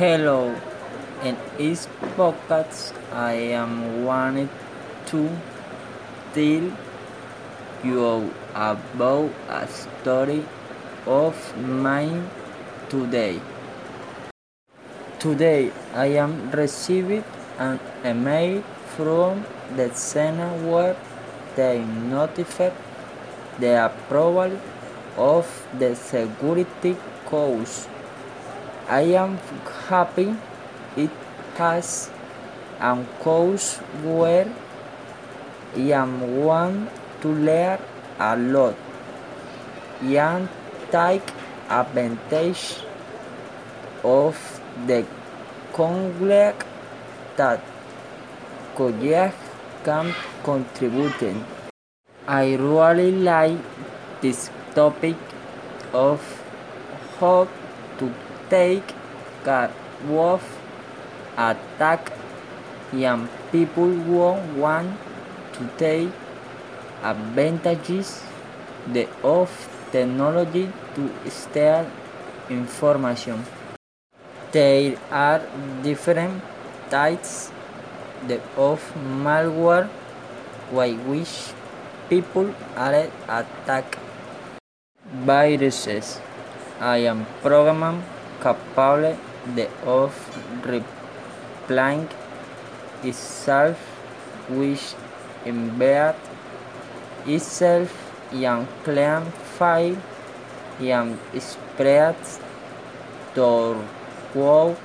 Hello, in this podcast I am wanted to tell you about a story of mine today. Today I am received an email from the Senate where they notified the approval of the security course. I am happy it has a course where I am want to learn a lot and take advantage of the knowledge that college can contribute. I really like this topic of to take care of attack young people who want to take advantages the of technology to steal information. There are different types of malware by which people are attacked. Viruses. I am program capable of replying itself which embed itself in clean file and spread throughout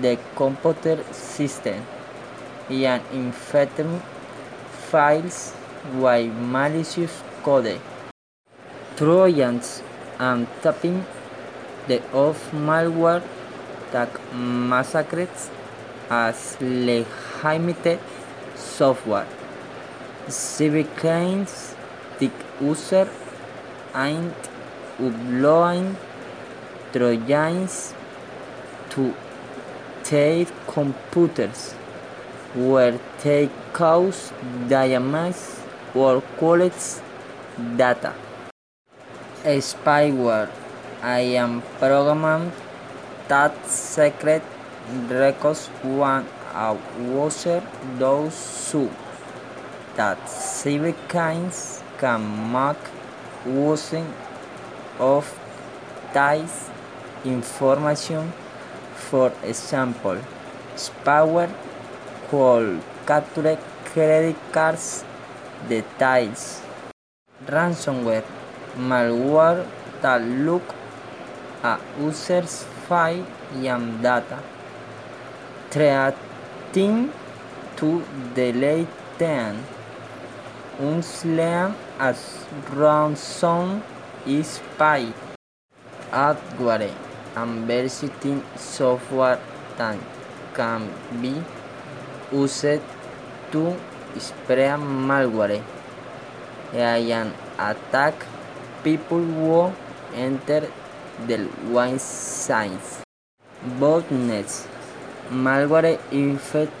the computer system and infecting files with malicious code. Trojans and tapping the of malware that massacres as legitimate software. Cybercrimes the user and uploading Trojans to their computers where they cause damage or collect data. Spyware I am programmed that secret records when a user does so that cybercrimes can make using of this information. For example, spyware could capture credit cards details. Ransomware malware that look at users' file and data, threatening to delete them unless as ransom is paid. Adware and versity software that can be used to spread malware. And attack. People who enter the website. Botnets malware infect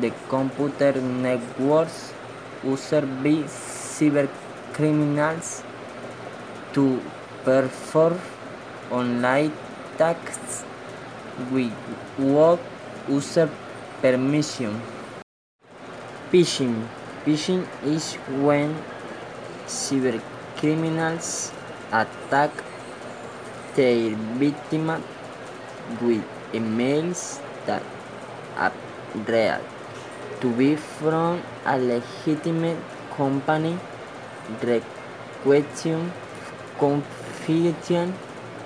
the computer networks used by cybercriminals to perform online attacks without user permission. Phishing Phishing is when cybercriminals attack their victim with emails that appear to be from a legitimate company requesting confidential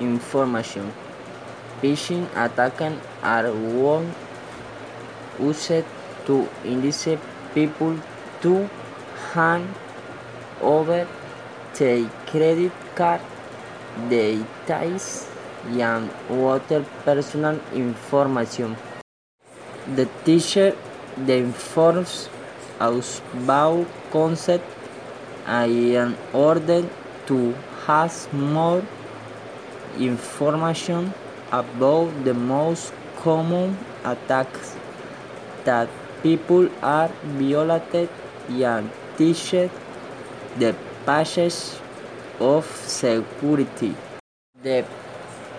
information. Phishing attacks are one used to induce people to hand over their credit card details and other personal information. The teacher then informs us about concept and order to has more information about the most common attacks that people are violated and teaches the patches of security. The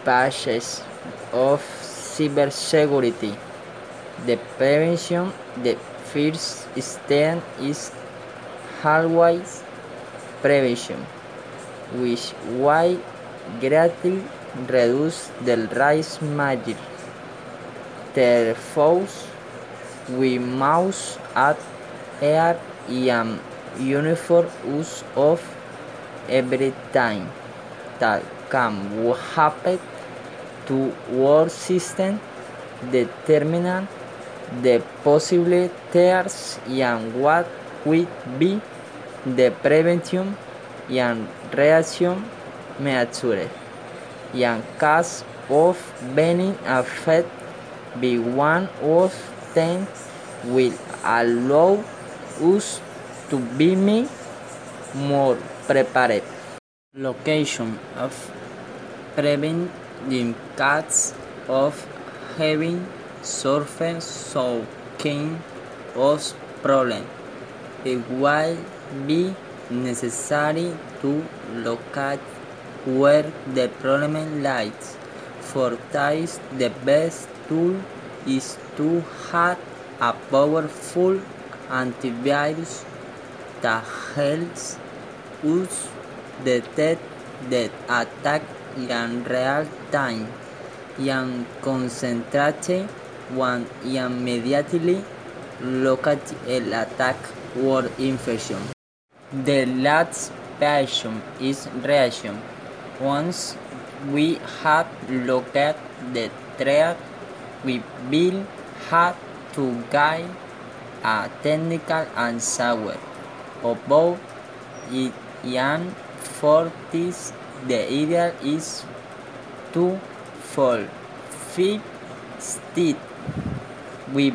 patches of cybersecurity. The prevention, the first step is always prevention, which will greatly reduce the risk major. Therefore, we must adhere an uniform use of everything that can happen to our system, determine the possible tears and what will be the prevention and reaction measures in case of being affected by one of them will allow us to be more prepared. Location of preventing in case of having surface some kind problem. It will be necessary to locate where the problem lies. For this, the best tool is to have a powerful antivirus that helps us detect the attack in real time and concentrate on immediately locate the attack or infection. The last phase is reaction. Once we have located the threat, we will have to guide a technical answer about it and for this the idea is to fold. First step, we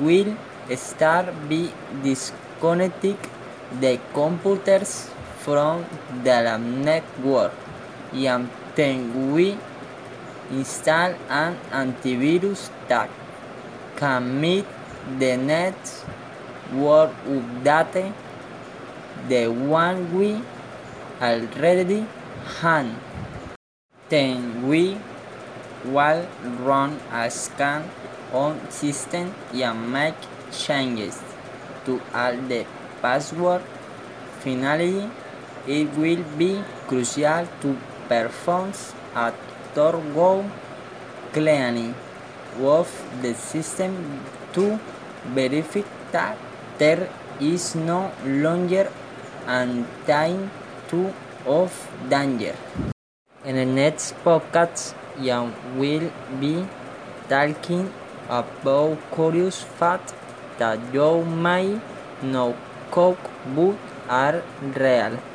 will start by disconnecting the computers from the network and then we install an antivirus that can meet the network update the one we already have. Then we will run a scan on system and make changes to all the password. Finally, it will be crucial to perform a thorough cleaning of the system to verify that there is no longer a hint of danger. In the next podcast, I will be talking about curious facts that you may not know but are real.